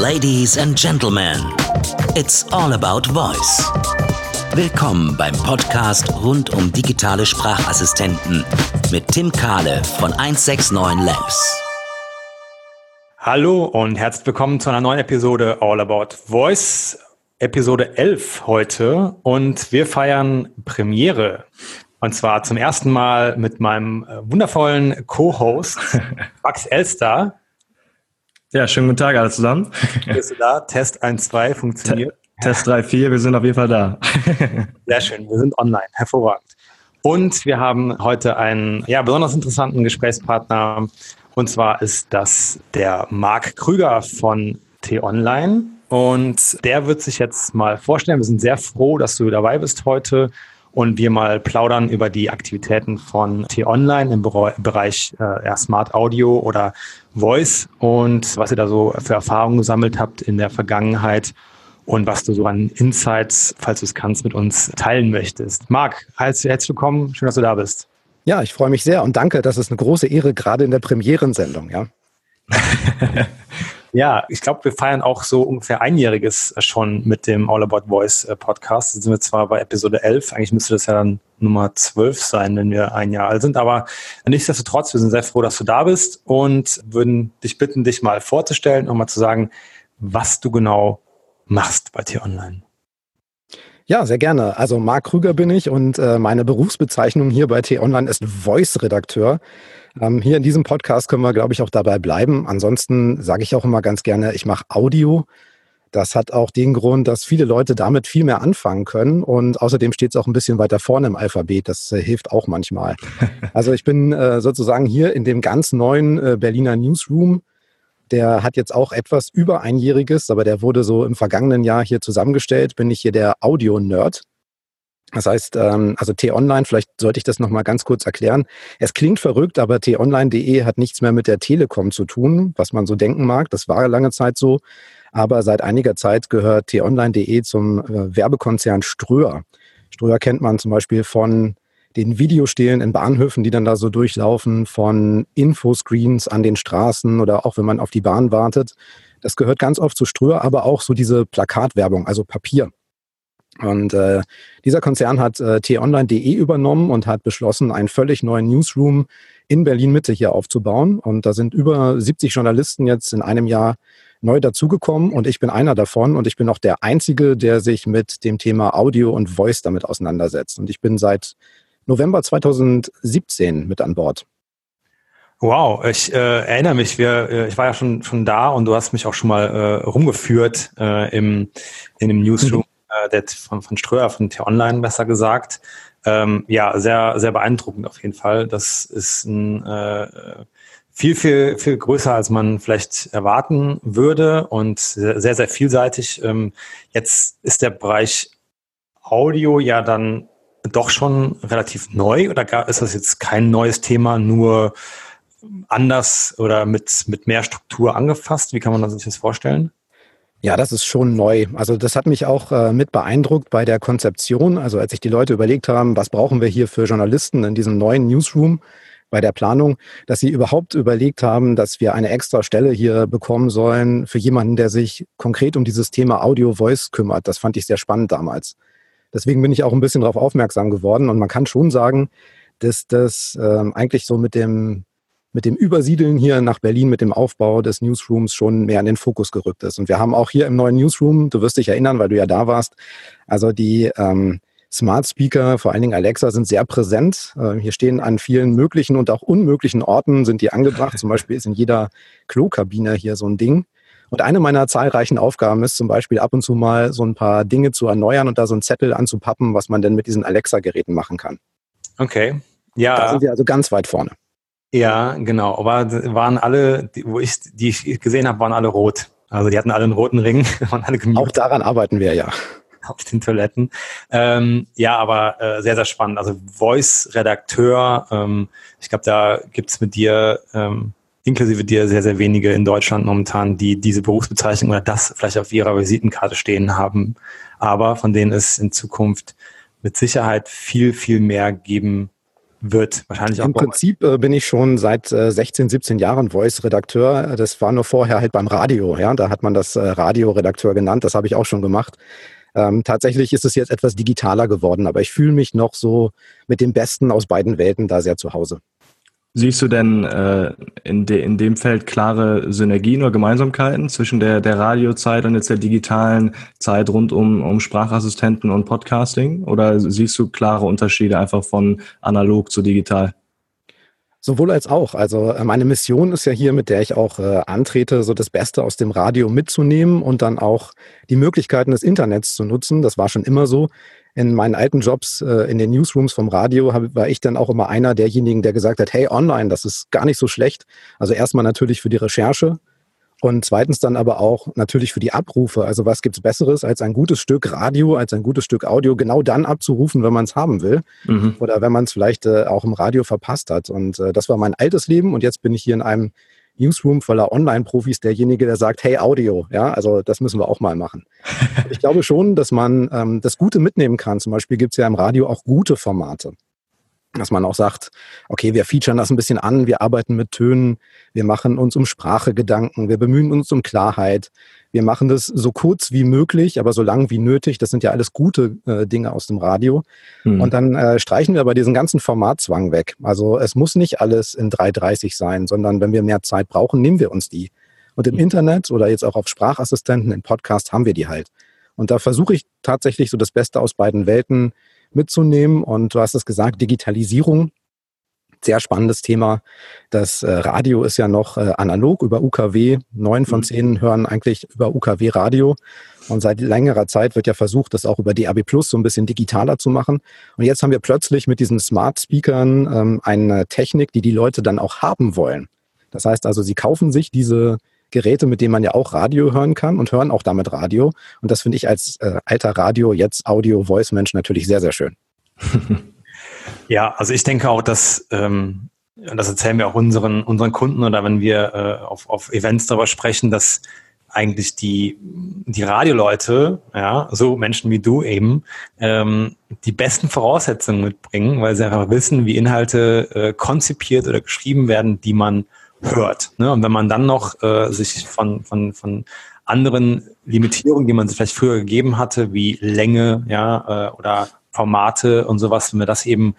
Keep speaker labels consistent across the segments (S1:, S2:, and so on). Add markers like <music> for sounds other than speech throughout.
S1: Ladies and Gentlemen, it's all about voice. Willkommen beim Podcast rund um digitale Sprachassistenten mit Tim Kahle von 169 Labs.
S2: Hallo und herzlich willkommen zu einer neuen Episode All About Voice. Episode 11 heute und wir feiern Premiere. Und zwar zum ersten Mal mit meinem äh, wundervollen Co-Host <laughs> Max Elster.
S3: Ja, schönen guten Tag alle zusammen.
S2: Bist du da? Test 1, 2 funktioniert.
S3: Test 3, 4, wir sind auf jeden Fall da. <laughs>
S2: Sehr schön, wir sind online, hervorragend. Und wir haben heute einen ja, besonders interessanten Gesprächspartner. Und zwar ist das der Marc Krüger von T-Online. Und der wird sich jetzt mal vorstellen. Wir sind sehr froh, dass du dabei bist heute und wir mal plaudern über die Aktivitäten von T-Online im Bereich äh, Smart Audio oder Voice und was ihr da so für Erfahrungen gesammelt habt in der Vergangenheit und was du so an Insights, falls du es kannst, mit uns teilen möchtest. Marc, herzlich willkommen, schön, dass du da bist.
S4: Ja, ich freue mich sehr und danke, das ist eine große Ehre, gerade in der Premierensendung, ja. <laughs>
S2: Ja, ich glaube, wir feiern auch so ungefähr einjähriges schon mit dem All About Voice äh, Podcast. Jetzt sind wir zwar bei Episode 11, eigentlich müsste das ja dann Nummer 12 sein, wenn wir ein Jahr alt sind, aber nichtsdestotrotz, wir sind sehr froh, dass du da bist und würden dich bitten, dich mal vorzustellen und mal zu sagen, was du genau machst bei T-Online.
S4: Ja, sehr gerne. Also Marc Krüger bin ich und äh, meine Berufsbezeichnung hier bei T-Online ist Voice-Redakteur. Ähm, hier in diesem Podcast können wir, glaube ich, auch dabei bleiben. Ansonsten sage ich auch immer ganz gerne, ich mache Audio. Das hat auch den Grund, dass viele Leute damit viel mehr anfangen können. Und außerdem steht es auch ein bisschen weiter vorne im Alphabet. Das äh, hilft auch manchmal. <laughs> Also ich bin äh, sozusagen hier in dem ganz neuen äh, Berliner Newsroom. Der hat jetzt auch etwas über einjähriges, aber der wurde so im vergangenen Jahr hier zusammengestellt. Bin ich hier der Audio-Nerd. Das heißt, ähm, also T-Online, vielleicht sollte ich das nochmal ganz kurz erklären. Es klingt verrückt, aber t-online.de hat nichts mehr mit der Telekom zu tun, was man so denken mag. Das war lange Zeit so. Aber seit einiger Zeit gehört t-online.de zum äh, Werbekonzern Ströer. Ströer kennt man zum Beispiel von den Videostelen in Bahnhöfen, die dann da so durchlaufen, von Infoscreens an den Straßen oder auch wenn man auf die Bahn wartet. Das gehört ganz oft zu Ströer, aber auch so diese Plakatwerbung, also Papier. Und äh, dieser Konzern hat äh, t-online.de übernommen und hat beschlossen, einen völlig neuen Newsroom in Berlin-Mitte hier aufzubauen. Und da sind über 70 Journalisten jetzt in einem Jahr neu dazugekommen und ich bin einer davon und ich bin auch der Einzige, der sich mit dem Thema Audio und Voice damit auseinandersetzt. Und ich bin seit November 2017 mit an Bord.
S2: Wow, ich äh, erinnere mich, wir, äh, ich war ja schon, schon da und du hast mich auch schon mal äh, rumgeführt äh, im, in dem Newsroom äh, der, von, von Ströer, von T-Online besser gesagt. Ähm, ja, sehr, sehr beeindruckend auf jeden Fall. Das ist ein, äh, viel, viel, viel größer, als man vielleicht erwarten würde und sehr, sehr vielseitig. Ähm, jetzt ist der Bereich Audio ja dann doch schon relativ neu oder ist das jetzt kein neues Thema, nur anders oder mit, mit mehr Struktur angefasst? Wie kann man sich das vorstellen?
S4: Ja, das ist schon neu. Also das hat mich auch äh, mit beeindruckt bei der Konzeption. Also als sich die Leute überlegt haben, was brauchen wir hier für Journalisten in diesem neuen Newsroom bei der Planung, dass sie überhaupt überlegt haben, dass wir eine extra Stelle hier bekommen sollen für jemanden, der sich konkret um dieses Thema Audio-Voice kümmert. Das fand ich sehr spannend damals. Deswegen bin ich auch ein bisschen darauf aufmerksam geworden und man kann schon sagen, dass das ähm, eigentlich so mit dem mit dem Übersiedeln hier nach Berlin, mit dem Aufbau des Newsrooms schon mehr in den Fokus gerückt ist. Und wir haben auch hier im neuen Newsroom, du wirst dich erinnern, weil du ja da warst, also die ähm, Smart Speaker, vor allen Dingen Alexa, sind sehr präsent. Äh, hier stehen an vielen möglichen und auch unmöglichen Orten sind die angebracht. Zum Beispiel ist in jeder Klokabine hier so ein Ding. Und eine meiner zahlreichen Aufgaben ist zum Beispiel ab und zu mal so ein paar Dinge zu erneuern und da so einen Zettel anzupappen, was man denn mit diesen Alexa-Geräten machen kann.
S2: Okay. Ja.
S4: Da sind wir also ganz weit vorne.
S2: Ja, genau. Aber waren alle, die, wo ich, die ich gesehen habe, waren alle rot. Also die hatten alle einen roten Ring. <laughs>
S4: Waren alle Auch daran arbeiten wir ja.
S2: Auf den Toiletten. Ähm, ja, aber äh, sehr, sehr spannend. Also Voice-Redakteur, ähm, ich glaube, da gibt's mit dir, ähm, inklusive dir, sehr, sehr wenige in Deutschland momentan, die diese Berufsbezeichnung oder das vielleicht auf ihrer Visitenkarte stehen haben. Aber von denen es in Zukunft mit Sicherheit viel, viel mehr geben wird. Wahrscheinlich auch.
S4: Im Prinzip äh, bin ich schon seit äh, 16, 17 Jahren Voice-Redakteur. Das war nur vorher halt beim Radio. Ja, da hat man das äh, Radioredakteur genannt. Das habe ich auch schon gemacht. Ähm, tatsächlich ist es jetzt etwas digitaler geworden, aber ich fühle mich noch so mit dem Besten aus beiden Welten da sehr zu Hause.
S3: Siehst du denn äh, in, de, in dem Feld klare Synergien oder Gemeinsamkeiten zwischen der, der Radiozeit und jetzt der digitalen Zeit rund um, um Sprachassistenten und Podcasting? Oder siehst du klare Unterschiede einfach von analog zu digital?
S4: Sowohl als auch. Also äh, meine Mission ist ja hier, mit der ich auch äh, antrete, so das Beste aus dem Radio mitzunehmen und dann auch die Möglichkeiten des Internets zu nutzen. Das war schon immer so in meinen alten Jobs äh, in den Newsrooms vom Radio war ich dann auch immer einer derjenigen, der gesagt hat, hey, online, das ist gar nicht so schlecht. Also erstmal natürlich für die Recherche und zweitens dann aber auch natürlich für die Abrufe. Also was gibt's Besseres als ein gutes Stück Radio, als ein gutes Stück Audio genau dann abzurufen, wenn man es haben will mhm. oder wenn man es vielleicht äh, auch im Radio verpasst hat. Und äh, das war mein altes Leben und jetzt bin ich hier in einem Newsroom voller Online-Profis derjenige, der sagt, hey, Audio, ja, also das müssen wir auch mal machen. <laughs> ich glaube schon, dass man ähm, das Gute mitnehmen kann. Zum Beispiel gibt es ja im Radio auch gute Formate dass man auch sagt, okay, wir featuren das ein bisschen an, wir arbeiten mit Tönen, wir machen uns um Sprache Gedanken, wir bemühen uns um Klarheit, wir machen das so kurz wie möglich, aber so lang wie nötig. Das sind ja alles gute äh, Dinge aus dem Radio. Mhm. Und dann äh, streichen wir aber diesen ganzen Formatzwang weg. Also es muss nicht alles in 3.30 sein, sondern wenn wir mehr Zeit brauchen, nehmen wir uns die. Und im mhm. Internet oder jetzt auch auf Sprachassistenten, im Podcast haben wir die halt. Und da versuche ich tatsächlich so das Beste aus beiden Welten mitzunehmen. Und du hast es gesagt, Digitalisierung. Sehr spannendes Thema. Das äh, Radio ist ja noch äh, analog über UKW. Neun von mhm. zehn hören eigentlich über UKW Radio. Und seit längerer Zeit wird ja versucht, das auch über DAB Plus so ein bisschen digitaler zu machen. Und jetzt haben wir plötzlich mit diesen Smart Speakern ähm, eine Technik, die die Leute dann auch haben wollen. Das heißt also, sie kaufen sich diese Geräte, mit denen man ja auch Radio hören kann und hören auch damit Radio. Und das finde ich als äh, alter Radio, jetzt Audio-Voice-Mensch natürlich sehr, sehr schön. <laughs>
S2: Ja, also ich denke auch, dass, ähm, das erzählen wir auch unseren, unseren Kunden oder wenn wir äh, auf, auf Events darüber sprechen, dass eigentlich die, die Radioleute, ja, so Menschen wie du eben, ähm, die besten Voraussetzungen mitbringen, weil sie einfach wissen, wie Inhalte äh, konzipiert oder geschrieben werden, die man hört. Ne? Und wenn man dann noch äh, sich von, von, von anderen Limitierungen, die man sich vielleicht früher gegeben hatte, wie Länge, ja, äh, oder Formate und sowas, wenn man das eben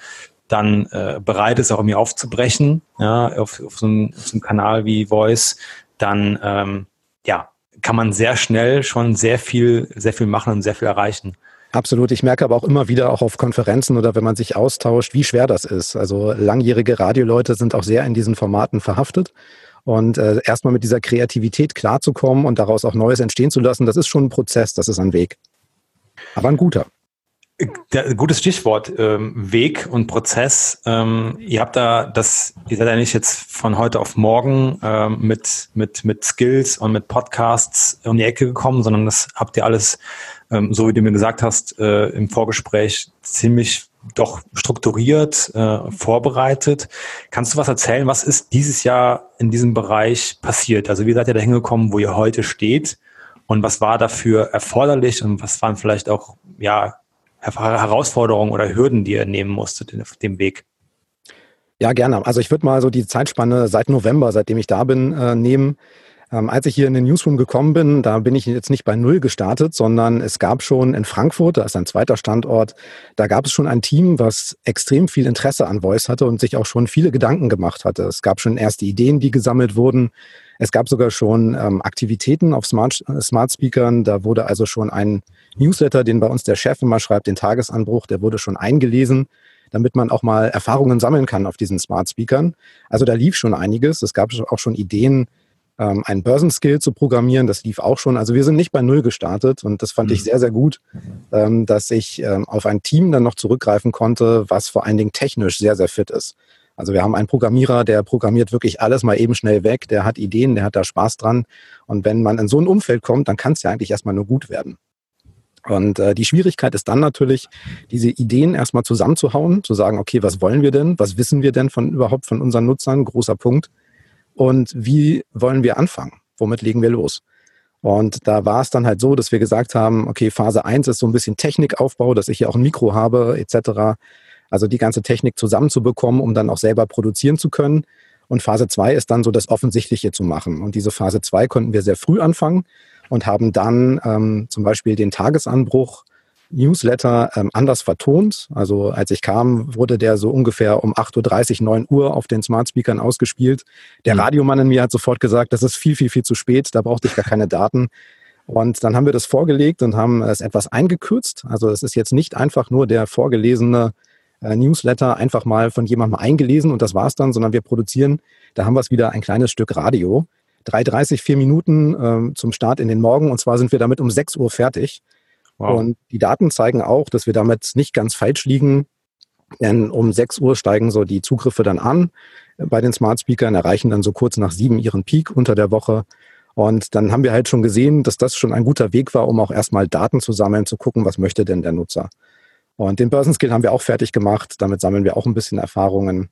S2: dann äh, bereit ist, auch irgendwie aufzubrechen, ja, auf, auf, so einem, auf so einem Kanal wie Voice, dann ähm, ja, kann man sehr schnell schon sehr viel, sehr viel machen und sehr viel erreichen.
S4: Absolut. Ich merke aber auch immer wieder auch auf Konferenzen oder wenn man sich austauscht, wie schwer das ist. Also langjährige Radioleute sind auch sehr in diesen Formaten verhaftet. Und äh, erstmal mit dieser Kreativität klarzukommen und daraus auch Neues entstehen zu lassen, das ist schon ein Prozess, das ist ein Weg. Aber ein guter.
S2: Der, gutes Stichwort, ähm, Weg und Prozess. Ähm, ihr habt da das, ihr seid ja nicht jetzt von heute auf morgen ähm, mit, mit, mit Skills und mit Podcasts um die Ecke gekommen, sondern das habt ihr alles ähm, so wie du mir gesagt hast äh, im Vorgespräch, ziemlich doch strukturiert, äh, vorbereitet. Kannst du was erzählen? Was ist dieses Jahr in diesem Bereich passiert? Also wie seid ihr da hingekommen, wo ihr heute steht? Und was war dafür erforderlich und was waren vielleicht auch ja, Herausforderungen oder Hürden, die ihr nehmen musstet auf dem Weg?
S4: Ja, gerne. Also ich würde mal so die Zeitspanne seit November, seitdem ich da bin, äh, nehmen. Ähm, als ich hier in den Newsroom gekommen bin, da bin ich jetzt nicht bei Null gestartet, sondern es gab schon in Frankfurt, da ist ein zweiter Standort, da gab es schon ein Team, was extrem viel Interesse an Voice hatte und sich auch schon viele Gedanken gemacht hatte. Es gab schon erste Ideen, die gesammelt wurden. Es gab sogar schon ähm, Aktivitäten auf Smart, äh, Smart Speakern. Da wurde also schon ein Newsletter, den bei uns der Chef immer schreibt, den Tagesanbruch, der wurde schon eingelesen damit man auch mal Erfahrungen sammeln kann auf diesen Smart Speakern. Also da lief schon einiges. Es gab auch schon Ideen, ähm, einen Börsenskill zu programmieren. Das lief auch schon. Also wir sind nicht bei Null gestartet und das fand mhm. ich sehr, sehr gut, ähm, dass ich ähm, auf ein Team dann noch zurückgreifen konnte, was vor allen Dingen technisch sehr, sehr fit ist. Also wir haben einen Programmierer, der programmiert wirklich alles mal eben schnell weg, der hat Ideen, der hat da Spaß dran. Und wenn man in so ein Umfeld kommt, dann kann es ja eigentlich erstmal nur gut werden. Und äh, die Schwierigkeit ist dann natürlich, diese Ideen erstmal zusammenzuhauen, zu sagen, okay, was wollen wir denn? Was wissen wir denn von überhaupt von unseren Nutzern? Großer Punkt und wie wollen wir anfangen? Womit legen wir los? Und da war es dann halt so, dass wir gesagt haben, okay, Phase 1 ist so ein bisschen Technikaufbau, dass ich hier auch ein Mikro habe etc. Also die ganze Technik zusammenzubekommen, um dann auch selber produzieren zu können. Und Phase 2 ist dann so das Offensichtliche zu machen. Und diese Phase 2 konnten wir sehr früh anfangen und haben dann ähm, zum Beispiel den Tagesanbruch Newsletter ähm, anders vertont. Also als ich kam, wurde der so ungefähr um 8.30 Uhr, 9 Uhr auf den Smart Speakern ausgespielt. Der mhm. Radiomann in mir hat sofort gesagt, das ist viel, viel, viel zu spät, da brauchte ich gar keine Daten. Und dann haben wir das vorgelegt und haben es etwas eingekürzt. Also es ist jetzt nicht einfach nur der vorgelesene äh, Newsletter einfach mal von jemandem eingelesen und das war's dann, sondern wir produzieren, da haben wir es wieder ein kleines Stück Radio. 3,30, vier Minuten äh, zum Start in den Morgen und zwar sind wir damit um 6 Uhr fertig. Wow. Und die Daten zeigen auch, dass wir damit nicht ganz falsch liegen. Denn um 6 Uhr steigen so die Zugriffe dann an bei den Smart Speakern, erreichen dann so kurz nach sieben ihren Peak unter der Woche. Und dann haben wir halt schon gesehen, dass das schon ein guter Weg war, um auch erstmal Daten zu sammeln, zu gucken, was möchte denn der Nutzer. Und den Börsenskill haben wir auch fertig gemacht. Damit sammeln wir auch ein bisschen Erfahrungen.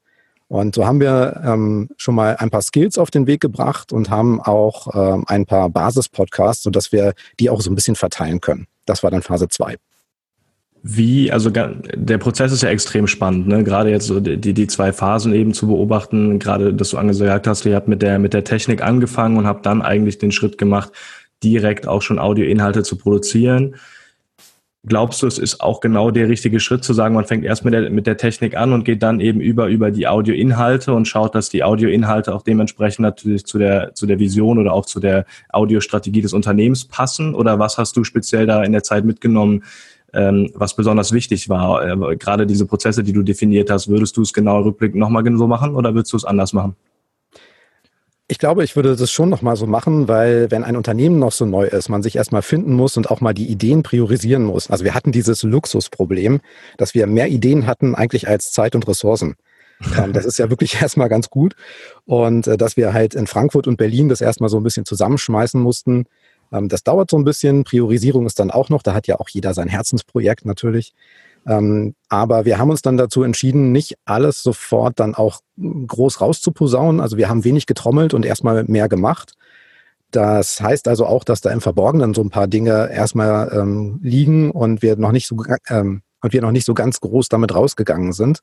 S4: Und so haben wir ähm, schon mal ein paar Skills auf den Weg gebracht und haben auch ähm, ein paar Basis-Podcasts, sodass wir die auch so ein bisschen verteilen können. Das war dann Phase 2.
S3: Wie, also der Prozess ist ja extrem spannend, ne? Gerade jetzt so die, die zwei Phasen eben zu beobachten, gerade dass du angesagt hast, ihr habt mit der, mit der Technik angefangen und habt dann eigentlich den Schritt gemacht, direkt auch schon Audioinhalte zu produzieren. Glaubst du, es ist auch genau der richtige Schritt zu sagen, man fängt erst mit der, mit der Technik an und geht dann eben über, über die Audioinhalte und schaut, dass die Audioinhalte auch dementsprechend natürlich zu der, zu der Vision oder auch zu der Audiostrategie des Unternehmens passen? Oder was hast du speziell da in der Zeit mitgenommen, ähm, was besonders wichtig war? Äh, gerade diese Prozesse, die du definiert hast, würdest du es genau rückblickend nochmal so machen oder würdest du es anders machen?
S4: Ich glaube, ich würde das schon nochmal so machen, weil wenn ein Unternehmen noch so neu ist, man sich erstmal finden muss und auch mal die Ideen priorisieren muss. Also wir hatten dieses Luxusproblem, dass wir mehr Ideen hatten eigentlich als Zeit und Ressourcen. Ähm, das ist ja wirklich <laughs> erstmal ganz gut. Und äh, dass wir halt in Frankfurt und Berlin das erstmal so ein bisschen zusammenschmeißen mussten, ähm, das dauert so ein bisschen. Priorisierung ist dann auch noch. Da hat ja auch jeder sein Herzensprojekt natürlich. Ähm, aber wir haben uns dann dazu entschieden, nicht alles sofort dann auch groß rauszuposaunen. Also wir haben wenig getrommelt und erstmal mehr gemacht. Das heißt also auch, dass da im Verborgenen so ein paar Dinge erstmal ähm, liegen und wir noch nicht so ähm, und wir noch nicht so ganz groß damit rausgegangen sind.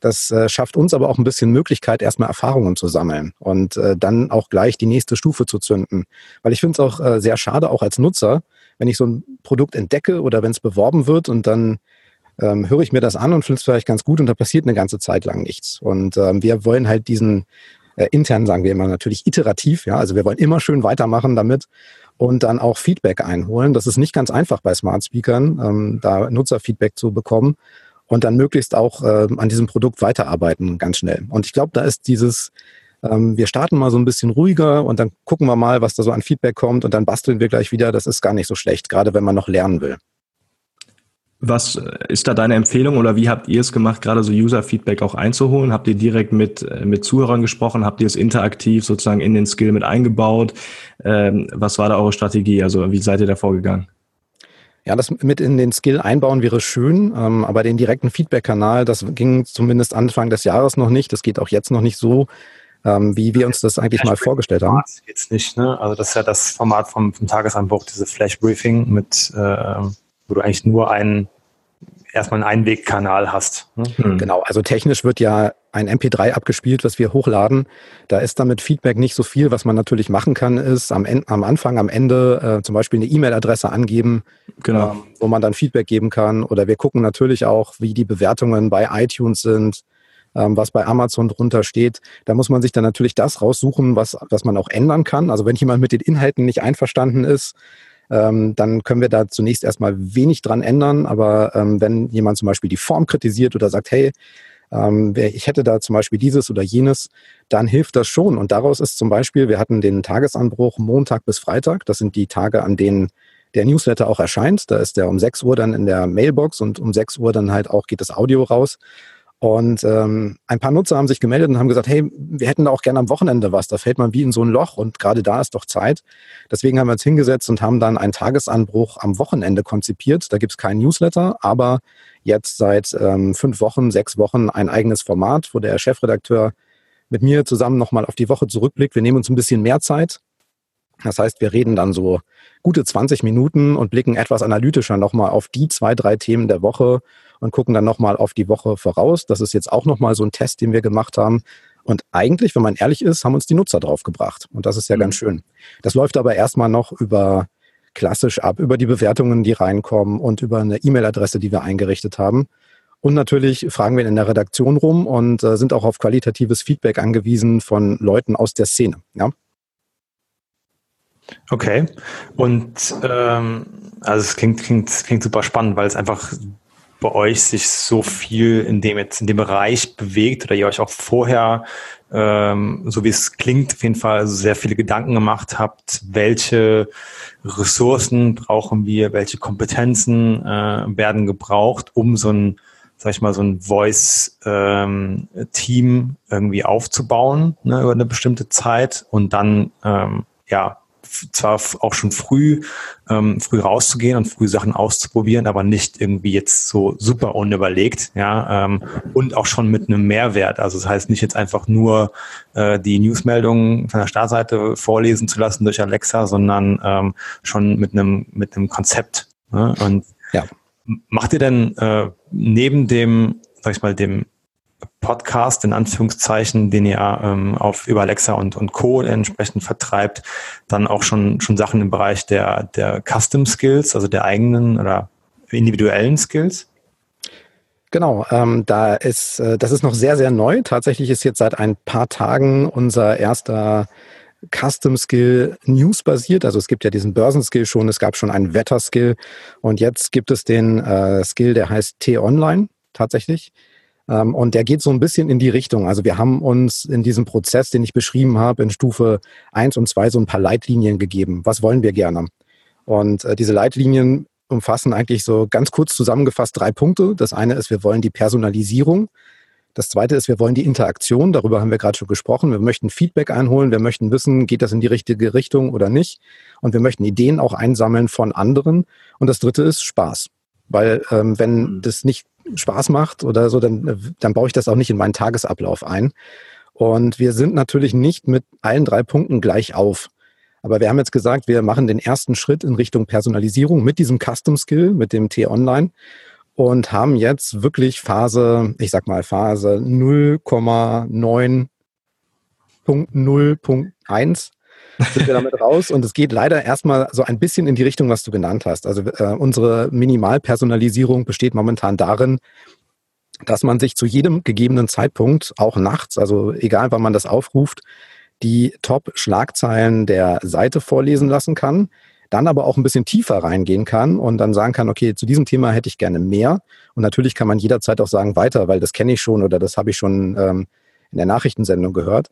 S4: Das äh, schafft uns aber auch ein bisschen Möglichkeit, erstmal Erfahrungen zu sammeln und äh, dann auch gleich die nächste Stufe zu zünden. Weil ich finde es auch äh, sehr schade, auch als Nutzer, wenn ich so ein Produkt entdecke oder wenn es beworben wird und dann ähm, höre ich mir das an und finde es vielleicht ganz gut und da passiert eine ganze Zeit lang nichts. Und ähm, wir wollen halt diesen äh, intern sagen wir immer natürlich iterativ, ja, also wir wollen immer schön weitermachen damit und dann auch Feedback einholen. Das ist nicht ganz einfach bei Smart Speakern, ähm, da Nutzerfeedback zu bekommen und dann möglichst auch äh, an diesem Produkt weiterarbeiten ganz schnell. Und ich glaube, da ist dieses ähm, wir starten mal so ein bisschen ruhiger und dann gucken wir mal, was da so an Feedback kommt und dann basteln wir gleich wieder. Das ist gar nicht so schlecht, gerade wenn man noch lernen will.
S3: Was ist da deine Empfehlung oder wie habt ihr es gemacht, gerade so User-Feedback auch einzuholen? Habt ihr direkt mit, äh, mit Zuhörern gesprochen? Habt ihr es interaktiv sozusagen in den Skill mit eingebaut? Ähm, was war da eure Strategie? Also wie seid ihr da vorgegangen?
S4: Ja, das mit in den Skill einbauen wäre schön, ähm, aber den direkten Feedback-Kanal, das ging zumindest Anfang des Jahres noch nicht. Das geht auch jetzt noch nicht so, ähm, wie wir uns das eigentlich mal vorgestellt haben.
S2: Jetzt nicht, ne? Also das ist ja das Format vom, vom Tagesanbruch, diese Flash-Briefing mit äh, wo du eigentlich nur einen erstmal einen Einwegkanal hast.
S4: Ne? Hm. Genau, also technisch wird ja ein MP3 abgespielt, was wir hochladen. Da ist damit Feedback nicht so viel. Was man natürlich machen kann, ist am, Ende, am Anfang, am Ende äh, zum Beispiel eine E-Mail-Adresse angeben, genau. ähm, wo man dann Feedback geben kann. Oder wir gucken natürlich auch, wie die Bewertungen bei iTunes sind, ähm, was bei Amazon drunter steht. Da muss man sich dann natürlich das raussuchen, was, was man auch ändern kann. Also wenn jemand mit den Inhalten nicht einverstanden ist, ähm, dann können wir da zunächst erstmal wenig dran ändern. Aber ähm, wenn jemand zum Beispiel die Form kritisiert oder sagt, hey, ähm, ich hätte da zum Beispiel dieses oder jenes, dann hilft das schon. Und daraus ist zum Beispiel, wir hatten den Tagesanbruch Montag bis Freitag. Das sind die Tage, an denen der Newsletter auch erscheint. Da ist der um 6 Uhr dann in der Mailbox und um 6 Uhr dann halt auch geht das Audio raus. Und ähm, ein paar Nutzer haben sich gemeldet und haben gesagt, hey, wir hätten da auch gerne am Wochenende was. Da fällt man wie in so ein Loch und gerade da ist doch Zeit. Deswegen haben wir uns hingesetzt und haben dann einen Tagesanbruch am Wochenende konzipiert. Da gibt es keinen Newsletter, aber jetzt seit ähm, fünf Wochen, sechs Wochen ein eigenes Format, wo der Chefredakteur mit mir zusammen nochmal auf die Woche zurückblickt. Wir nehmen uns ein bisschen mehr Zeit. Das heißt, wir reden dann so gute 20 Minuten und blicken etwas analytischer nochmal auf die zwei, drei Themen der Woche und gucken dann nochmal auf die Woche voraus. Das ist jetzt auch nochmal so ein Test, den wir gemacht haben. Und eigentlich, wenn man ehrlich ist, haben uns die Nutzer draufgebracht. Und das ist ja mhm. ganz schön. Das läuft aber erstmal noch über klassisch ab, über die Bewertungen, die reinkommen und über eine E-Mail-Adresse, die wir eingerichtet haben. Und natürlich fragen wir in der Redaktion rum und äh, sind auch auf qualitatives Feedback angewiesen von Leuten aus der Szene. Ja?
S2: Okay. Und ähm, also es klingt, klingt, klingt super spannend, weil es einfach bei euch sich so viel in dem jetzt in dem Bereich bewegt oder ihr euch auch vorher, ähm, so wie es klingt, auf jeden Fall sehr viele Gedanken gemacht habt, welche Ressourcen brauchen wir, welche Kompetenzen äh, werden gebraucht, um so ein, sag ich mal, so ein Voice-Team ähm, irgendwie aufzubauen ne, über eine bestimmte Zeit und dann ähm, ja zwar auch schon früh, ähm, früh rauszugehen und früh Sachen auszuprobieren, aber nicht irgendwie jetzt so super unüberlegt, ja, ähm, und auch schon mit einem Mehrwert. Also das heißt nicht jetzt einfach nur äh, die Newsmeldungen von der Startseite vorlesen zu lassen durch Alexa, sondern ähm, schon mit einem mit einem Konzept. Ne? Und ja. macht ihr denn äh, neben dem, sag ich mal, dem Podcast in Anführungszeichen, den ihr ähm, auf über Alexa und, und Co. entsprechend vertreibt, dann auch schon, schon Sachen im Bereich der, der Custom Skills, also der eigenen oder individuellen Skills?
S4: Genau, ähm, da ist, äh, das ist noch sehr, sehr neu. Tatsächlich ist jetzt seit ein paar Tagen unser erster Custom Skill News basiert. Also es gibt ja diesen Börsenskill schon, es gab schon einen Wetter-Skill und jetzt gibt es den äh, Skill, der heißt T-Online tatsächlich. Ähm, und der geht so ein bisschen in die Richtung. Also wir haben uns in diesem Prozess, den ich beschrieben habe, in Stufe eins und zwei so ein paar Leitlinien gegeben. Was wollen wir gerne? Und äh, diese Leitlinien umfassen eigentlich so ganz kurz zusammengefasst drei Punkte. Das eine ist, wir wollen die Personalisierung. Das zweite ist, wir wollen die Interaktion. Darüber haben wir gerade schon gesprochen. Wir möchten Feedback einholen. Wir möchten wissen, geht das in die richtige Richtung oder nicht. Und wir möchten Ideen auch einsammeln von anderen. Und das dritte ist Spaß. Weil ähm, wenn mhm. das nicht Spaß macht oder so, dann, dann baue ich das auch nicht in meinen Tagesablauf ein. Und wir sind natürlich nicht mit allen drei Punkten gleich auf. Aber wir haben jetzt gesagt, wir machen den ersten Schritt in Richtung Personalisierung mit diesem Custom Skill, mit dem T-Online und haben jetzt wirklich Phase, ich sag mal Phase 0,9.0.1 sind wir damit raus. Und es geht leider erstmal so ein bisschen in die Richtung, was du genannt hast. Also äh, unsere Minimalpersonalisierung besteht momentan darin, dass man sich zu jedem gegebenen Zeitpunkt, auch nachts, also egal wann man das aufruft, die Top-Schlagzeilen der Seite vorlesen lassen kann, dann aber auch ein bisschen tiefer reingehen kann und dann sagen kann, okay, zu diesem Thema hätte ich gerne mehr. Und natürlich kann man jederzeit auch sagen, weiter, weil das kenne ich schon oder das habe ich schon ähm, in der Nachrichtensendung gehört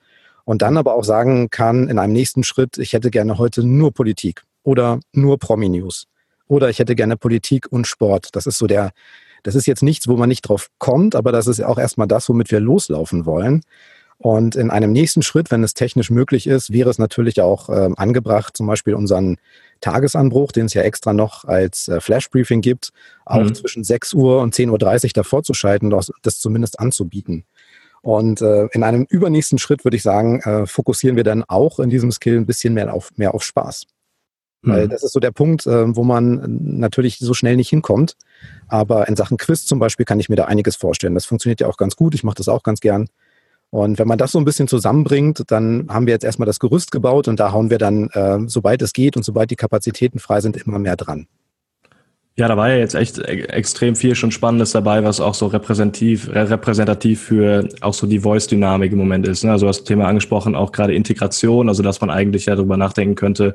S4: und dann aber auch sagen kann in einem nächsten Schritt, ich hätte gerne heute nur Politik oder nur Promi-News oder ich hätte gerne Politik und Sport. Das ist so der, das ist jetzt nichts, wo man nicht drauf kommt, aber das ist auch erstmal das, womit wir loslaufen wollen. Und in einem nächsten Schritt, wenn es technisch möglich ist, wäre es natürlich auch äh, angebracht, zum Beispiel unseren Tagesanbruch, den es ja extra noch als äh, Flash-Briefing gibt, auch mhm. zwischen 6 Uhr und 10.30 Uhr davor zu schalten, das, das zumindest anzubieten. Und äh, in einem übernächsten Schritt würde ich sagen, äh, fokussieren wir dann auch in diesem Skill ein bisschen mehr auf, mehr auf Spaß. Mhm. Weil das ist so der Punkt, äh, wo man natürlich so schnell nicht hinkommt. Aber in Sachen Quiz zum Beispiel kann ich mir da einiges vorstellen. Das funktioniert ja auch ganz gut. Ich mache das auch ganz gern. Und wenn man das so ein bisschen zusammenbringt, dann haben wir jetzt erstmal das Gerüst gebaut und da hauen wir dann, äh, sobald es geht und sobald die Kapazitäten frei sind, immer mehr dran.
S3: Ja, da war ja jetzt echt e-, extrem viel schon Spannendes dabei, was auch so repräsentativ, repräsentativ für auch so die Voice-Dynamik im Moment ist. Ne? Also du hast das Thema angesprochen, auch gerade Integration, also dass man eigentlich ja darüber nachdenken könnte,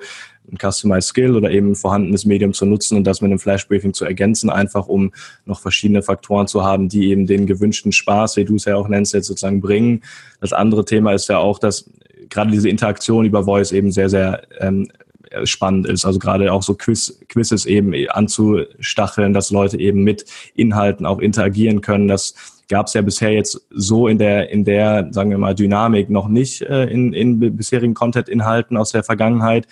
S3: ein Customized Skill oder eben ein vorhandenes Medium zu nutzen und das mit einem Flash-Briefing zu ergänzen, einfach um noch verschiedene Faktoren zu haben, die eben den gewünschten Spaß, wie du es ja auch nennst, jetzt sozusagen bringen. Das andere Thema ist ja auch, dass gerade diese Interaktion über Voice eben sehr, sehr ähm, äh, spannend ist. Also gerade auch so Quiz, Quizzes eben anzustacheln, dass Leute eben mit Inhalten auch interagieren können. Das gab es ja bisher jetzt so in der, in der, sagen wir mal, Dynamik noch nicht äh, in, in bisherigen Content-Inhalten aus der Vergangenheit.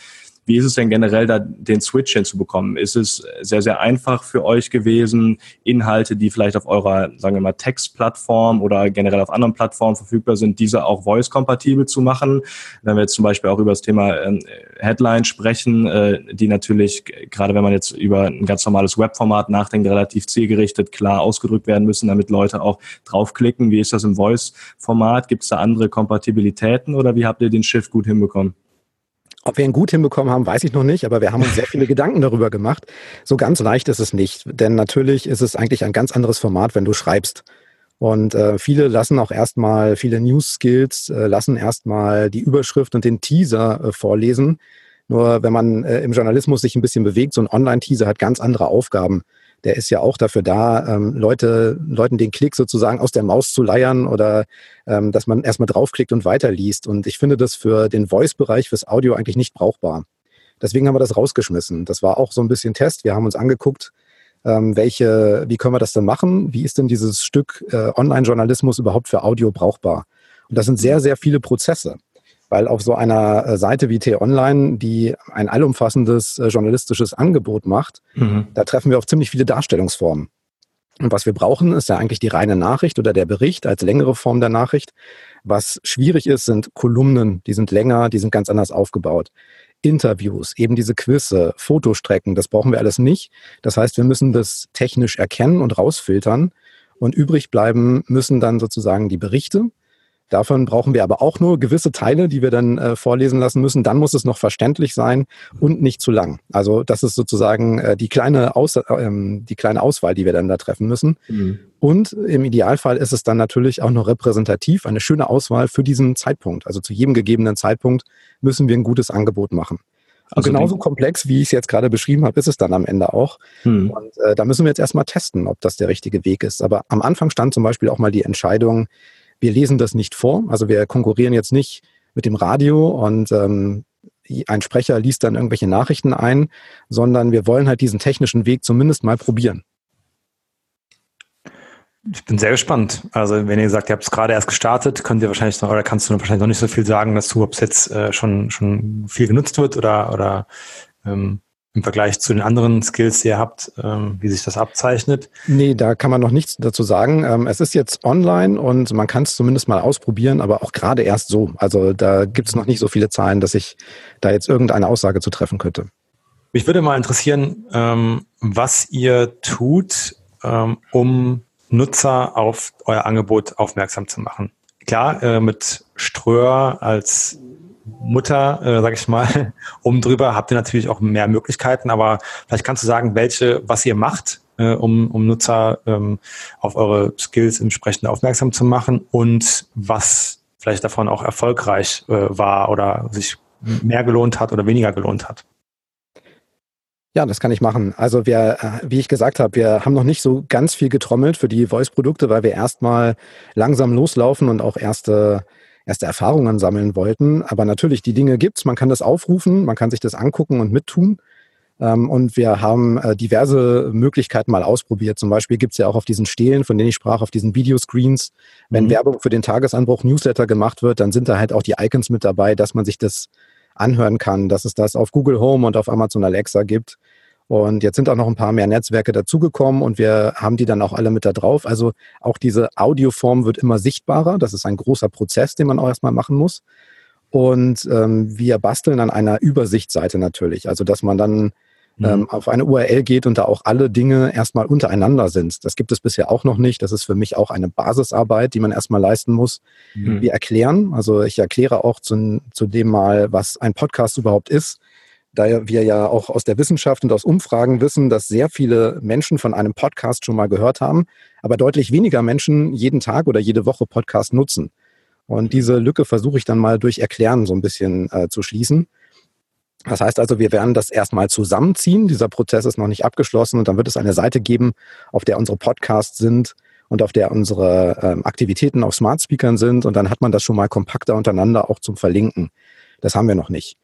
S3: Wie ist es denn generell, da den Switch hinzubekommen? Ist es sehr, sehr einfach für euch gewesen, Inhalte, die vielleicht auf eurer, sagen wir mal, Textplattform oder generell auf anderen Plattformen verfügbar sind, diese auch voice-kompatibel zu machen? Wenn wir jetzt zum Beispiel auch über das Thema ähm, Headline sprechen, äh, die natürlich, gerade wenn man jetzt über ein ganz normales Webformat nachdenkt, relativ zielgerichtet klar ausgedrückt werden müssen, damit Leute auch draufklicken. Wie ist das im Voice-Format? Gibt es da andere Kompatibilitäten oder wie habt ihr den Shift gut hinbekommen?
S4: Ob wir ihn gut hinbekommen haben, weiß ich noch nicht, aber wir haben uns sehr viele <laughs> Gedanken darüber gemacht. So ganz leicht ist es nicht, denn natürlich ist es eigentlich ein ganz anderes Format, wenn du schreibst. Und äh, viele lassen auch erstmal, viele News-Skills äh, lassen erstmal die Überschrift und den Teaser äh, vorlesen. Nur wenn man äh, im Journalismus sich ein bisschen bewegt, so ein Online-Teaser hat ganz andere Aufgaben der ist ja auch dafür da, ähm, Leute, Leuten den Klick sozusagen aus der Maus zu leiern oder ähm, dass man erstmal draufklickt und weiterliest. Und ich finde das für den Voice-Bereich, fürs Audio eigentlich nicht brauchbar. Deswegen haben wir das rausgeschmissen. Das war auch so ein bisschen Test. Wir haben uns angeguckt, ähm, welche, wie können wir das denn machen? Wie ist denn dieses Stück äh, Online-Journalismus überhaupt für Audio brauchbar? Und das sind sehr, sehr viele Prozesse weil auf so einer äh, Seite wie T-Online, die ein allumfassendes äh, journalistisches Angebot macht, mhm. da treffen wir auf ziemlich viele Darstellungsformen. Und was wir brauchen, ist ja eigentlich die reine Nachricht oder der Bericht als längere Form der Nachricht. Was schwierig ist, sind Kolumnen, die sind länger, die sind ganz anders aufgebaut. Interviews, eben diese Quizze, Fotostrecken, das brauchen wir alles nicht. Das heißt, wir müssen das technisch erkennen und rausfiltern. Und übrig bleiben müssen dann sozusagen die Berichte, Davon brauchen wir aber auch nur gewisse Teile, die wir dann äh, vorlesen lassen müssen. Dann muss es noch verständlich sein und nicht zu lang. Also das ist sozusagen äh, die, kleine Aus äh, die kleine Auswahl, die wir dann da treffen müssen. Mhm. Und im Idealfall ist es dann natürlich auch noch repräsentativ, eine schöne Auswahl für diesen Zeitpunkt. Also zu jedem gegebenen Zeitpunkt müssen wir ein gutes Angebot machen. Und also genauso komplex, wie ich es jetzt gerade beschrieben habe, ist es dann am Ende auch. Hm. Und äh, da müssen wir jetzt erstmal testen, ob das der richtige Weg ist. Aber am Anfang stand zum Beispiel auch mal die Entscheidung, wir lesen das nicht vor. Also wir konkurrieren jetzt nicht mit dem Radio und ähm, ein Sprecher liest dann irgendwelche Nachrichten ein, sondern wir wollen halt diesen technischen Weg zumindest mal probieren.
S2: Ich bin sehr gespannt. Also wenn ihr sagt, ihr habt es gerade erst gestartet, könnt ihr wahrscheinlich noch, oder kannst du wahrscheinlich noch nicht so viel sagen dazu, ob es jetzt äh, schon, schon viel genutzt wird oder, oder ähm, im Vergleich zu den anderen Skills, die ihr habt, ähm, wie sich das abzeichnet?
S4: Nee, da kann man noch nichts dazu sagen. Ähm, es ist jetzt online und man kann es zumindest mal ausprobieren, aber auch gerade erst so. Also da gibt es noch nicht so viele Zahlen, dass ich da jetzt irgendeine Aussage zu treffen könnte.
S2: Mich würde mal interessieren, ähm, was ihr tut, um Nutzer auf euer Angebot aufmerksam zu machen. Klar, äh, mit Ströer als Mutter, äh, sag ich mal, <laughs> oben drüber habt ihr natürlich auch mehr Möglichkeiten, aber vielleicht kannst du sagen, welche, was ihr macht, äh, um, um Nutzer ähm, auf eure Skills entsprechend aufmerksam zu machen und was vielleicht davon auch erfolgreich äh, war oder sich mehr gelohnt hat oder weniger gelohnt hat.
S4: Ja, das kann ich machen. Also wir, äh, wie ich gesagt habe, wir haben noch nicht so ganz viel getrommelt für die Voice-Produkte, weil wir erstmal langsam loslaufen und auch erste erste Erfahrungen sammeln wollten. Aber natürlich, die Dinge gibt's. Man kann das aufrufen, man kann sich das angucken und mittun. Ähm, und wir haben äh, diverse Möglichkeiten mal ausprobiert. Zum Beispiel gibt's ja auch auf diesen Stelen, von denen ich sprach, auf diesen Videoscreens, wenn mhm. Werbung für den Tagesanbruch Newsletter gemacht wird, dann sind da halt auch die Icons mit dabei, dass man sich das anhören kann, dass es das auf Google Home und auf Amazon Alexa gibt. Und jetzt sind auch noch ein paar mehr Netzwerke dazugekommen und wir haben die dann auch alle mit da drauf. Also auch diese Audioform wird immer sichtbarer. Das ist ein großer Prozess, den man auch erstmal machen muss. Und ähm, wir basteln an einer Übersichtsseite natürlich. Also dass man dann mhm. ähm, auf eine URL geht und da auch alle Dinge erstmal untereinander sind. Das gibt es bisher auch noch nicht. Das ist für mich auch eine Basisarbeit, die man erstmal leisten muss. Mhm. Wir erklären, also ich erkläre auch zu, zu dem mal, was ein Podcast überhaupt ist da wir ja auch aus der Wissenschaft und aus Umfragen wissen, dass sehr viele Menschen von einem Podcast schon mal gehört haben, aber deutlich weniger Menschen jeden Tag oder jede Woche Podcast nutzen. Und diese Lücke versuche ich dann mal durch Erklären so ein bisschen äh, zu schließen. Das heißt also, wir werden das erstmal zusammenziehen. Dieser Prozess ist noch nicht abgeschlossen und dann wird es eine Seite geben, auf der unsere Podcasts sind und auf der unsere ähm, Aktivitäten auf Smart Speakern sind. Und dann hat man das schon mal kompakter untereinander auch zum Verlinken. Das haben wir noch nicht.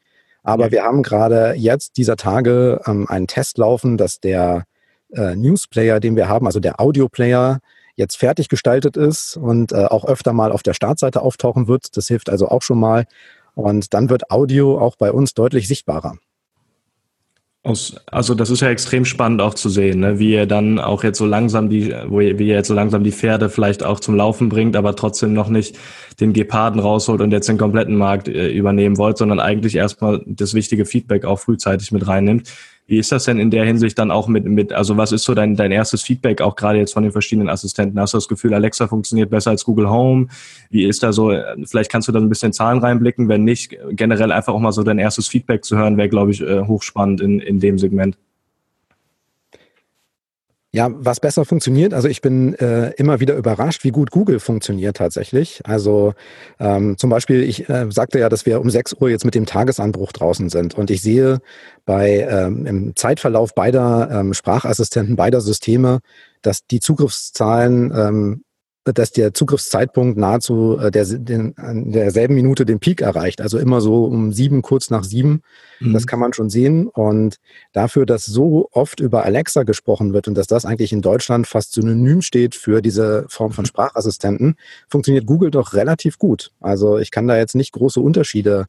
S4: Aber wir haben gerade jetzt dieser Tage ähm, einen Test laufen, dass der äh, Newsplayer, den wir haben, also der Audioplayer, jetzt fertig gestaltet ist und äh, auch öfter mal auf der Startseite auftauchen wird. Das hilft also auch schon mal. Und dann wird Audio auch bei uns deutlich sichtbarer.
S3: Aus, also das ist ja extrem spannend auch zu sehen, ne? wie er dann auch jetzt so langsam die, wo er, wie er jetzt so langsam die Pferde vielleicht auch zum Laufen bringt, aber trotzdem noch nicht den Geparden rausholt und jetzt den kompletten Markt äh, übernehmen wollt, sondern eigentlich erstmal das wichtige Feedback auch frühzeitig mit reinnimmt. Wie ist das denn in der Hinsicht dann auch mit, mit also was ist so dein, dein erstes Feedback auch gerade jetzt von den verschiedenen Assistenten? Hast du das Gefühl, Alexa funktioniert besser als Google Home? Wie ist da so, vielleicht kannst du da ein bisschen Zahlen reinblicken, wenn nicht, generell einfach auch mal so dein erstes Feedback zu hören, wäre, glaube ich, äh, hochspannend in, in dem Segment.
S4: Ja, was besser funktioniert, also ich bin äh, immer wieder überrascht, wie gut Google funktioniert tatsächlich. Also ähm, zum Beispiel, ich äh, sagte ja, dass wir um 6 Uhr jetzt mit dem Tagesanbruch draußen sind und ich sehe bei ähm, im Zeitverlauf beider ähm, Sprachassistenten, beider Systeme, dass die Zugriffszahlen ähm, dass der Zugriffszeitpunkt nahezu äh, der, den, an derselben Minute den Peak erreicht. Also immer so um sieben, kurz nach sieben. Mhm. Das kann man schon sehen. Und dafür, dass so oft über Alexa gesprochen wird und dass das eigentlich in Deutschland fast synonym steht für diese Form von Sprachassistenten, funktioniert Google doch relativ gut. Also ich kann da jetzt nicht große Unterschiede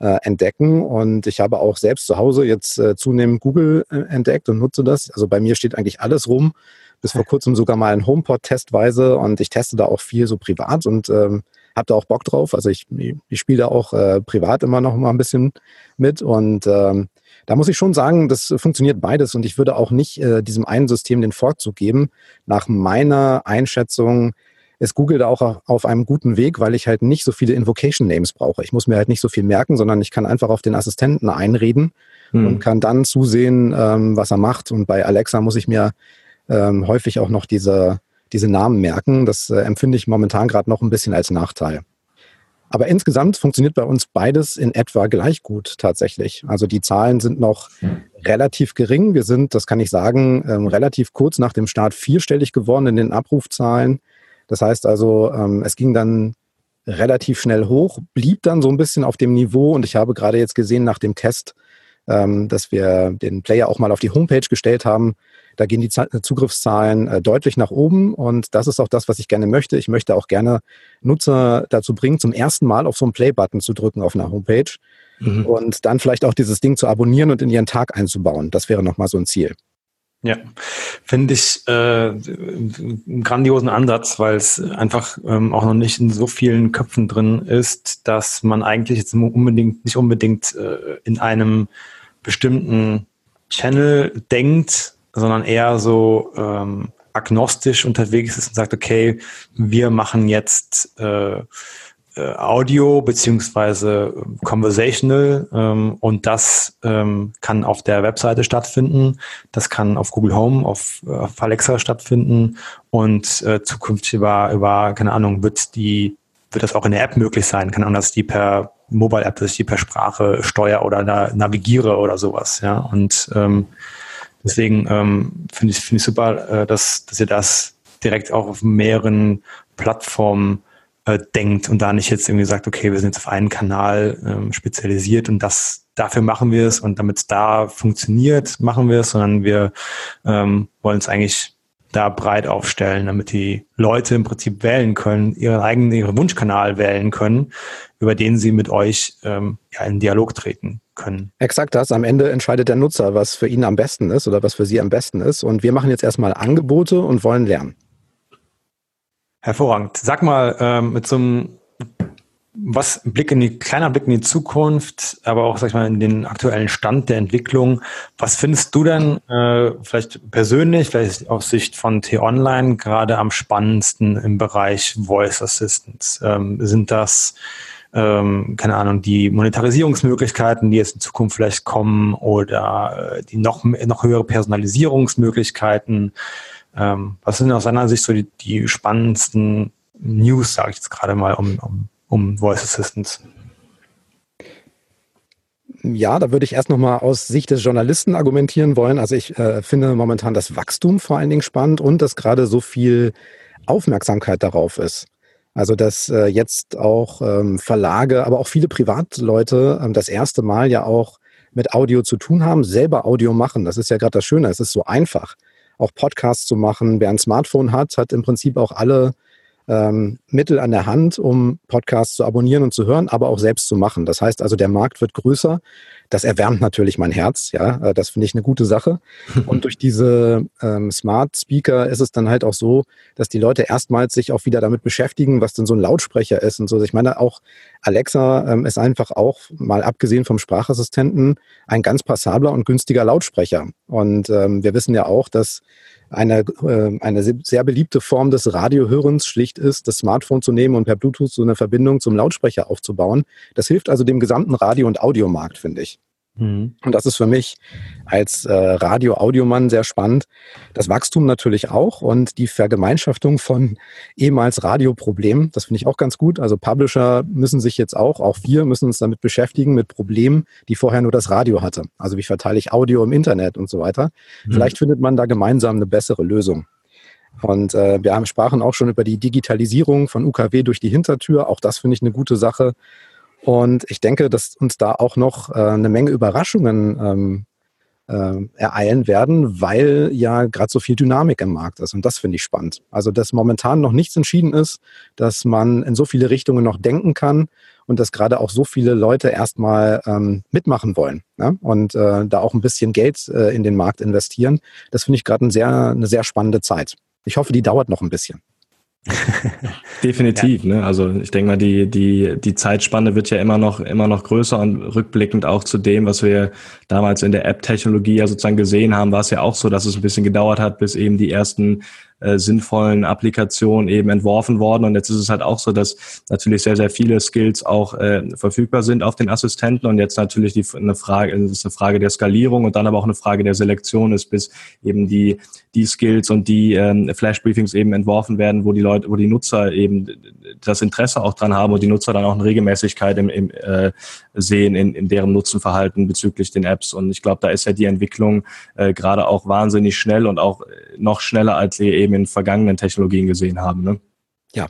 S4: äh, entdecken. Und ich habe auch selbst zu Hause jetzt äh, zunehmend Google äh, entdeckt und nutze das. Also bei mir steht eigentlich alles rum bis vor kurzem sogar mal ein HomePod testweise und ich teste da auch viel so privat und ähm, habe da auch Bock drauf. Also ich, ich spiele da auch äh, privat immer noch mal ein bisschen mit und ähm, da muss ich schon sagen, das funktioniert beides und ich würde auch nicht äh, diesem einen System den Vorzug geben. Nach meiner Einschätzung ist Google da auch auf einem guten Weg, weil ich halt nicht so viele Invocation Names brauche. Ich muss mir halt nicht so viel merken, sondern ich kann einfach auf den Assistenten einreden hm. und kann dann zusehen, ähm, was er macht. Und bei Alexa muss ich mir ähm, häufig auch noch diese, diese Namen merken. Das äh, empfinde ich momentan gerade noch ein bisschen als Nachteil. Aber insgesamt funktioniert bei uns beides in etwa gleich gut tatsächlich. Also die Zahlen sind noch relativ gering. Wir sind, das kann ich sagen, ähm, relativ kurz nach dem Start vierstellig geworden in den Abrufzahlen. Das heißt also, ähm, es ging dann relativ schnell hoch, blieb dann so ein bisschen auf dem Niveau und ich habe gerade jetzt gesehen nach dem Test, ähm, dass wir den Player auch mal auf die Homepage gestellt haben, da gehen die Zugriffszahlen äh, deutlich nach oben und das ist auch das, was ich gerne möchte. Ich möchte auch gerne Nutzer dazu bringen, zum ersten Mal auf so einen Play-Button zu drücken auf einer Homepage mhm. und dann vielleicht auch dieses Ding zu abonnieren und in ihren Tag einzubauen. Das wäre nochmal so ein Ziel.
S2: Ja, finde ich äh, einen grandiosen Ansatz, weil es einfach ähm, auch noch nicht in so vielen Köpfen drin ist, dass man eigentlich jetzt unbedingt nicht unbedingt äh, in einem bestimmten Channel denkt, sondern eher so ähm, agnostisch unterwegs ist und sagt, okay, wir machen jetzt äh, äh, Audio beziehungsweise Conversational ähm, und das ähm, kann auf der Webseite stattfinden, das kann auf Google Home, auf, auf Alexa stattfinden. Und äh, zukünftig über, über, keine Ahnung, wird die, wird das auch in der App möglich sein, keine Ahnung, dass die per Mobile App, dass ich die per Sprache steuere oder navigiere oder sowas, ja, und ähm, Deswegen ähm, finde ich, finde ich super, äh, dass, dass ihr das direkt auch auf mehreren Plattformen äh, denkt und da nicht jetzt irgendwie sagt, okay, wir sind jetzt auf einen Kanal ähm, spezialisiert und das dafür machen wir es und damit es da funktioniert, machen wir es, sondern wir ähm, wollen es eigentlich da breit aufstellen, damit die Leute im Prinzip wählen können, ihren eigenen ihren Wunschkanal wählen können, über den sie mit euch ähm, ja, in Dialog treten können.
S4: Exakt das. Am Ende entscheidet der Nutzer, was für ihn am besten ist oder was für sie am besten ist. Und wir machen jetzt erstmal Angebote und wollen lernen.
S2: Hervorragend. Sag mal, ähm, mit so einem was Blick in die, kleiner Blick in die Zukunft, aber auch, sag ich mal, in den aktuellen Stand der Entwicklung. Was findest du denn äh, vielleicht persönlich, vielleicht aus Sicht von T-Online gerade am spannendsten im Bereich Voice Assistance? Ähm, sind das ähm, keine Ahnung, die Monetarisierungsmöglichkeiten, die jetzt in Zukunft vielleicht kommen oder äh, die noch, noch höhere Personalisierungsmöglichkeiten. Ähm, was sind aus deiner Sicht so die, die spannendsten News, sage ich jetzt gerade mal, um, um, um Voice Assistance?
S4: Ja, da würde ich erst nochmal aus Sicht des Journalisten argumentieren wollen. Also ich äh, finde momentan das Wachstum vor allen Dingen spannend und dass gerade so viel Aufmerksamkeit darauf ist. Also dass äh, jetzt auch ähm, Verlage, aber auch viele Privatleute ähm, das erste Mal ja auch mit Audio zu tun haben, selber Audio machen. Das ist ja gerade das Schöne. Es ist so einfach, auch Podcasts zu machen. Wer ein Smartphone hat, hat im Prinzip auch alle ähm, Mittel an der Hand, um Podcasts zu abonnieren und zu hören, aber auch selbst zu machen. Das heißt also, der Markt wird größer. das erwärmt natürlich mein Herz. Ja, äh, das finde ich eine gute Sache. <laughs> Und durch diese ähm, Smart Speaker ist es dann halt auch so, dass die Leute erstmals sich auch wieder damit beschäftigen, was denn so ein Lautsprecher ist und so. Ich meine, auch Alexa ähm, ist einfach auch, mal abgesehen vom Sprachassistenten, ein ganz passabler und günstiger Lautsprecher. Und ähm, wir wissen ja auch, dass eine, äh, eine sehr beliebte Form des Radiohörens schlicht ist, das Smartphone zu nehmen und per Bluetooth so eine Verbindung zum Lautsprecher aufzubauen. Das hilft also dem gesamten Radio- und Audiomarkt, finde ich. Mhm. Und das ist für mich als äh, Radio-Audiomann sehr spannend. Das Wachstum natürlich auch und die Vergemeinschaftung von ehemals Radioproblemen, das finde ich auch ganz gut. Also Publisher müssen sich jetzt auch, auch wir müssen uns damit beschäftigen mit Problemen, die vorher nur das Radio hatte. Also wie verteile ich Audio im Internet und so weiter. Mhm. Vielleicht findet man da gemeinsam eine bessere Lösung. Und äh, wir haben sprachen auch schon über die Digitalisierung von UKW durch die Hintertür. Auch das finde ich eine gute Sache. Und ich denke, dass uns da auch noch äh, eine Menge Überraschungen ähm, äh, ereilen werden, weil ja gerade so viel Dynamik im Markt ist. Und das finde ich spannend. Also, dass momentan noch nichts entschieden ist, dass man in so viele Richtungen noch denken kann und dass gerade auch so viele Leute erstmal ähm, mitmachen wollen ja? und äh, da auch ein bisschen Geld äh, in den Markt investieren. Das finde ich gerade ein sehr, eine sehr spannende Zeit. Ich hoffe, die dauert noch ein bisschen. <laughs>
S3: Definitiv, ja. ne? Also ich denke mal, die, die, die Zeitspanne wird ja immer noch, immer noch größer und rückblickend auch zu dem, was wir damals in der App-Technologie ja sozusagen gesehen haben, war es ja auch so, dass es ein bisschen gedauert hat, bis eben die ersten äh, sinnvollen Applikationen eben entworfen worden. Und jetzt ist es halt auch so, dass natürlich sehr, sehr viele Skills auch äh, verfügbar sind auf den Assistenten. Und jetzt natürlich die, eine Frage, ist eine Frage der Skalierung und dann aber auch eine Frage der Selektion ist, bis eben die, die Skills und die ähm, Flash-Briefings eben entworfen werden, wo die Leute, wo die Nutzer eben das Interesse auch dran haben und die Nutzer dann auch eine Regelmäßigkeit im, im, äh, sehen in, in deren Nutzenverhalten bezüglich den Apps. Und ich glaube, da ist ja die Entwicklung äh, gerade auch wahnsinnig schnell und auch noch schneller, als wir eben eben in vergangenen Technologien gesehen haben. Ne?
S4: Ja.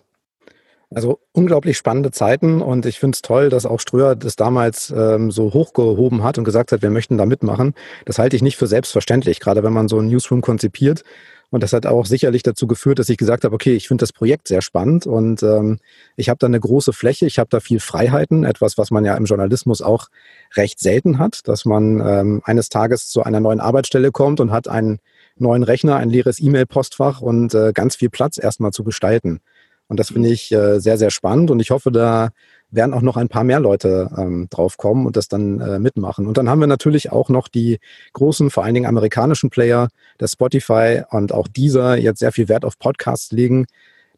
S4: Also unglaublich spannende Zeiten und ich finde es toll, dass auch Ströer das damals ähm, so hochgehoben hat und gesagt hat, wir möchten da mitmachen. Das halte ich nicht für selbstverständlich, gerade wenn man so ein Newsroom konzipiert. Und das hat auch sicherlich dazu geführt, dass ich gesagt habe, okay, ich finde das Projekt sehr spannend und ähm, ich habe da eine große Fläche, ich habe da viel Freiheiten, etwas, was man ja im Journalismus auch recht selten hat, dass man ähm, eines Tages zu einer neuen Arbeitsstelle kommt und hat einen neuen Rechner, ein leeres E-Mail-Postfach und äh, ganz viel Platz erstmal zu gestalten. Und das finde ich äh, sehr, sehr spannend und ich hoffe, da werden auch noch ein paar mehr Leute ähm, draufkommen und das dann äh, mitmachen. Und dann haben wir natürlich auch noch die großen, vor allen Dingen amerikanischen Player, das Spotify und auch dieser jetzt sehr viel Wert auf Podcasts legen.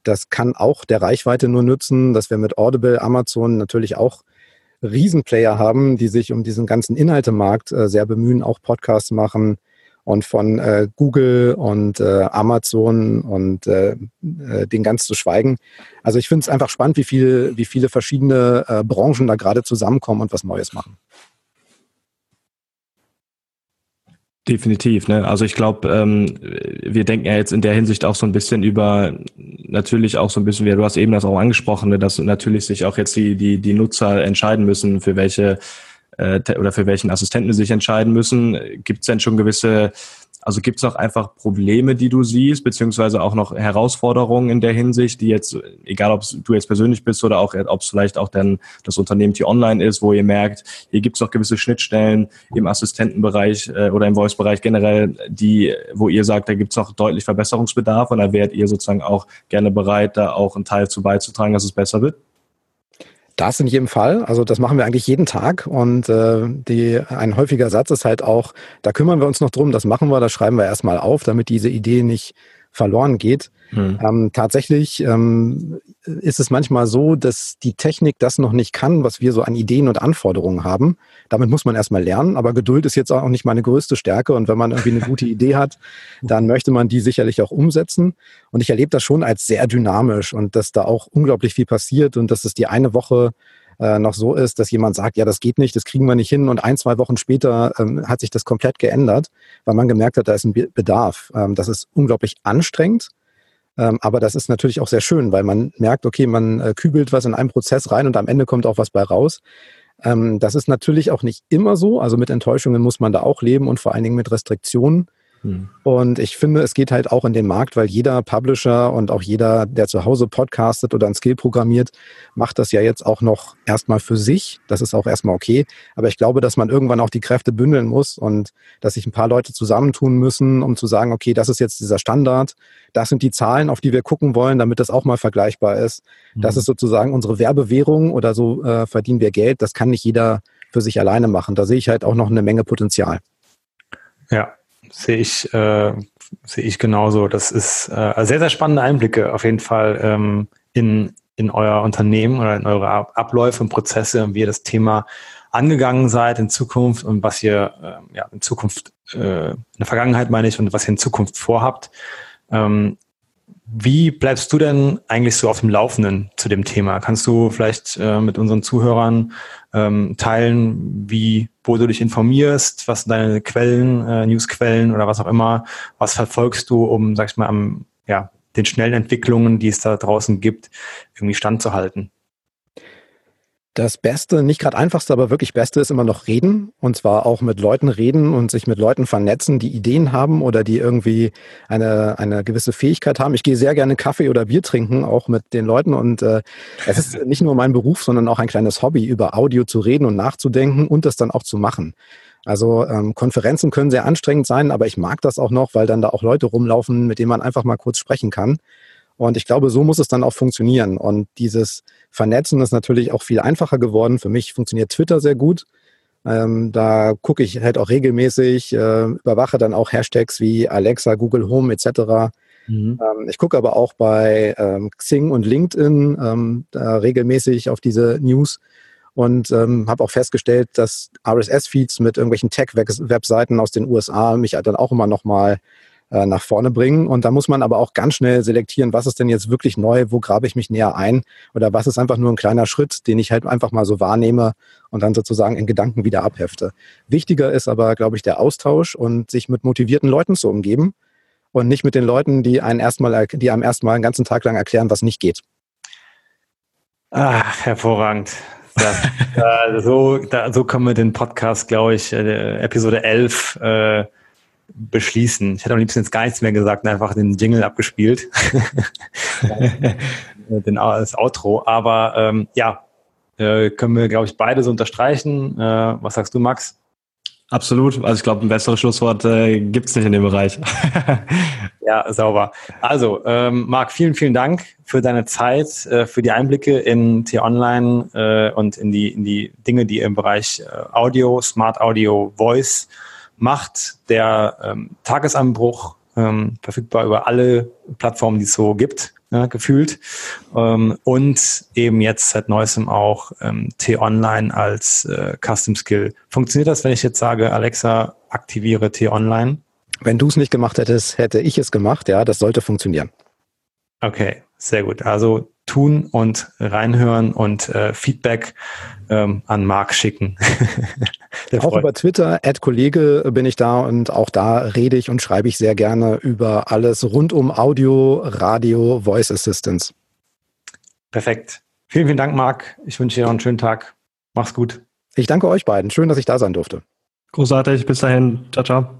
S4: Das kann auch der Reichweite nur nützen, dass wir mit Audible, Amazon natürlich auch Riesenplayer haben, die sich um diesen ganzen Inhaltemarkt äh, sehr bemühen, auch Podcasts machen, und von äh, Google und äh, Amazon und äh, äh, den ganz zu schweigen. Also ich finde es einfach spannend, wie, viel, wie viele verschiedene äh, Branchen da gerade zusammenkommen und was Neues machen.
S3: Definitiv, ne? Also ich glaube, ähm, wir denken ja jetzt in der Hinsicht auch so ein bisschen über natürlich auch so ein bisschen, wie du hast eben das auch angesprochen, ne, dass natürlich sich auch jetzt die, die, die Nutzer entscheiden müssen, für welche äh, oder für welchen Assistenten sie sich entscheiden müssen. Gibt es denn schon gewisse, also gibt es noch einfach Probleme, die du siehst, beziehungsweise auch noch Herausforderungen in der Hinsicht, die jetzt, egal ob du jetzt persönlich bist oder auch ob es vielleicht auch dann das Unternehmen T-Online ist, wo ihr merkt, hier gibt es noch gewisse Schnittstellen im Assistentenbereich äh, oder im Voice-Bereich generell, die, wo ihr sagt, da gibt es noch deutlich Verbesserungsbedarf und da wärt ihr sozusagen auch gerne bereit, da auch einen Teil zu beizutragen, dass es besser wird?
S4: Das in jedem Fall. Also das machen wir eigentlich jeden Tag. Und äh, die, ein häufiger Satz ist halt auch, da kümmern wir uns noch drum, das machen wir, das schreiben wir erstmal auf, damit diese Idee nicht verloren geht. Hm. Ähm, tatsächlich ähm, ist es manchmal so, dass die Technik das noch nicht kann, was wir so an Ideen und Anforderungen haben. Damit muss man erstmal lernen, aber Geduld ist jetzt auch nicht meine größte Stärke. Und wenn man irgendwie eine gute Idee hat, dann möchte man die sicherlich auch umsetzen. Und ich erlebe das schon als sehr dynamisch und dass da auch unglaublich viel passiert und dass es die eine Woche äh, noch so ist, dass jemand sagt, ja, das geht nicht, das kriegen wir nicht hin und ein, zwei Wochen später ähm, hat sich das komplett geändert, weil man gemerkt hat, da ist ein Bedarf. Ähm, das ist unglaublich anstrengend, ähm, aber das ist natürlich auch sehr schön, weil man merkt, okay, man äh, kübelt was in einen Prozess rein und am Ende kommt auch was bei raus. Ähm, das ist natürlich auch nicht immer so, also mit Enttäuschungen muss man da auch leben und vor allen Dingen mit Restriktionen. Hm. Und ich finde, es geht halt auch in den Markt, weil jeder Publisher und auch jeder, der zu Hause podcastet oder ein Skill programmiert, macht das ja jetzt auch noch erstmal für sich. Das ist auch erstmal okay. Aber ich glaube, dass man irgendwann auch die Kräfte bündeln muss und dass sich ein paar Leute zusammentun müssen, um zu sagen, okay, das ist jetzt dieser Standard. Das sind die Zahlen, auf die wir gucken wollen, damit das auch mal vergleichbar ist. Das ist sozusagen unsere Werbewährung oder so äh, verdienen wir Geld. Das kann nicht jeder für sich alleine machen. Da sehe ich halt auch noch eine Menge Potenzial.
S2: Ja, sehe ich, äh, sehe ich genauso. Das ist äh, sehr, sehr spannende Einblicke auf jeden Fall ähm, in, in euer Unternehmen oder in eure Abläufe und Prozesse und wie ihr das Thema angegangen seid in Zukunft und was ihr äh, ja, in Zukunft, äh, in der Vergangenheit meine ich, und was ihr in Zukunft vorhabt. Ähm, wie bleibst du denn eigentlich so auf dem Laufenden zu dem Thema? Kannst du vielleicht äh, mit unseren Zuhörern ähm, teilen, wie, wo du dich informierst, was deine Quellen, äh, Newsquellen oder was auch immer, was verfolgst du, um, sag ich mal, am, ja, den schnellen Entwicklungen, die es da draußen gibt, irgendwie standzuhalten?
S4: Das Beste, nicht gerade einfachste, aber wirklich Beste ist immer noch reden. Und zwar auch mit Leuten reden und sich mit Leuten vernetzen, die Ideen haben oder die irgendwie eine, eine gewisse Fähigkeit haben. Ich gehe sehr gerne Kaffee oder Bier trinken, auch mit den Leuten. Und äh, es ist <laughs> nicht nur mein Beruf, sondern auch ein kleines Hobby, über Audio zu reden und nachzudenken und das dann auch zu machen. Also ähm, Konferenzen können sehr anstrengend sein, aber ich mag das auch noch, weil dann da auch Leute rumlaufen, mit denen man einfach mal kurz sprechen kann. Und ich glaube, so muss es dann auch funktionieren. Und dieses Vernetzen ist natürlich auch viel einfacher geworden. Für mich funktioniert Twitter sehr gut. Ähm, da gucke ich halt auch regelmäßig, äh, überwache dann auch Hashtags wie Alexa, Google Home etc. Mhm. Ähm, ich gucke aber auch bei ähm, Xing und LinkedIn ähm, regelmäßig auf diese News und ähm, habe auch festgestellt, dass RSS-Feeds mit irgendwelchen Tech-Webseiten aus den USA mich dann auch immer noch mal äh, nach vorne bringen. Und da muss man aber auch ganz schnell selektieren, was ist denn jetzt wirklich neu, wo grabe ich mich näher ein oder was ist einfach nur ein kleiner Schritt, den ich halt einfach mal so wahrnehme und dann sozusagen in Gedanken wieder abhefte. Wichtiger ist aber, glaube ich, der Austausch und sich mit motivierten Leuten zu umgeben und nicht mit den Leuten, die einen erstmal, die einem erstmal einen ganzen Tag lang erklären, was nicht geht.
S2: Ach, hervorragend. Das, <laughs> äh, so, da, so können wir den Podcast, glaube ich, äh, Episode 11 äh, beschließen. Ich hätte am liebsten jetzt gar nichts mehr gesagt und einfach den Jingle abgespielt. <laughs> den, das Outro. Aber ähm, ja, äh, können wir, glaube ich, beide so unterstreichen. Äh, was sagst du, Max?
S3: Absolut. Also ich glaube, ein besseres Schlusswort äh, gibt es nicht in dem Bereich. <laughs>
S2: ja, sauber. Also, ähm, Marc, vielen, vielen Dank für deine Zeit, äh, für die Einblicke in T-Online äh, und in die, in die Dinge, die im Bereich äh, Audio, Smart Audio, Voice macht der ähm, Tagesanbruch ähm, verfügbar über alle Plattformen, die es so gibt, ja, gefühlt. Ähm, und eben jetzt seit neuestem auch ähm, T-Online als äh, Custom Skill. Funktioniert das, wenn ich jetzt sage, Alexa, aktiviere T-Online?
S4: Wenn du es nicht gemacht hättest, hätte ich es gemacht. Ja, das sollte funktionieren.
S2: Okay, sehr gut. Also tun und reinhören und äh, Feedback ähm, an Marc schicken. <laughs>
S4: auch über Twitter, Ad Kollege bin ich da und auch da rede ich und schreibe ich sehr gerne über alles rund um Audio, Radio, Voice Assistance.
S2: Perfekt. Vielen, vielen Dank, Marc. Ich wünsche dir noch einen schönen Tag. Mach's gut.
S4: Ich danke euch beiden. Schön, dass ich da sein durfte.
S3: Großartig. Bis dahin. Ciao, ciao.